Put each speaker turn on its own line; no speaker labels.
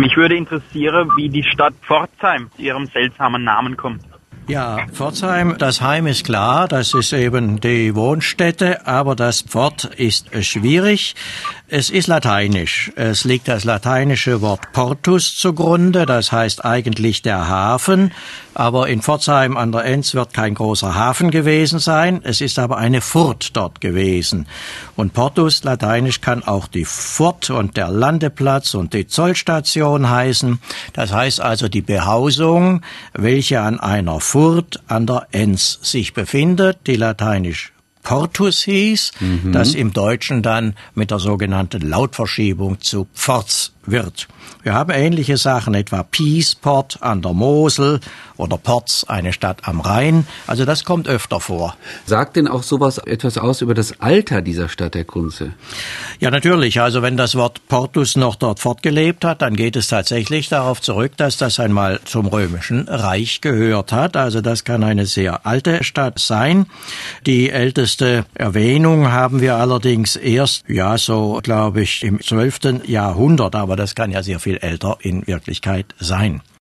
Mich würde interessieren, wie die Stadt Pforzheim zu ihrem seltsamen Namen kommt.
Ja, Pforzheim, das Heim ist klar, das ist eben die Wohnstätte, aber das Pfort ist schwierig. Es ist lateinisch. Es liegt das lateinische Wort Portus zugrunde, das heißt eigentlich der Hafen. Aber in Pforzheim an der Enz wird kein großer Hafen gewesen sein. Es ist aber eine Furt dort gewesen. Und Portus, lateinisch, kann auch die Furt und der Landeplatz und die Zollstation heißen. Das heißt also die Behausung, welche an einer Furt an der Enz sich befindet, die lateinisch Portus hieß, mhm. das im Deutschen dann mit der sogenannten Lautverschiebung zu Pforz wird. Wir haben ähnliche Sachen, etwa Peaceport an der Mosel oder Porz, eine Stadt am Rhein. Also das kommt öfter vor.
Sagt denn auch sowas etwas aus über das Alter dieser Stadt, Herr Kunze?
Ja, natürlich. Also wenn das Wort Portus noch dort fortgelebt hat, dann geht es tatsächlich darauf zurück, dass das einmal zum römischen Reich gehört hat. Also das kann eine sehr alte Stadt sein. Die älteste Erwähnung haben wir allerdings erst, ja, so glaube ich, im 12. Jahrhundert. Aber das kann ja sehr viel älter in Wirklichkeit sein.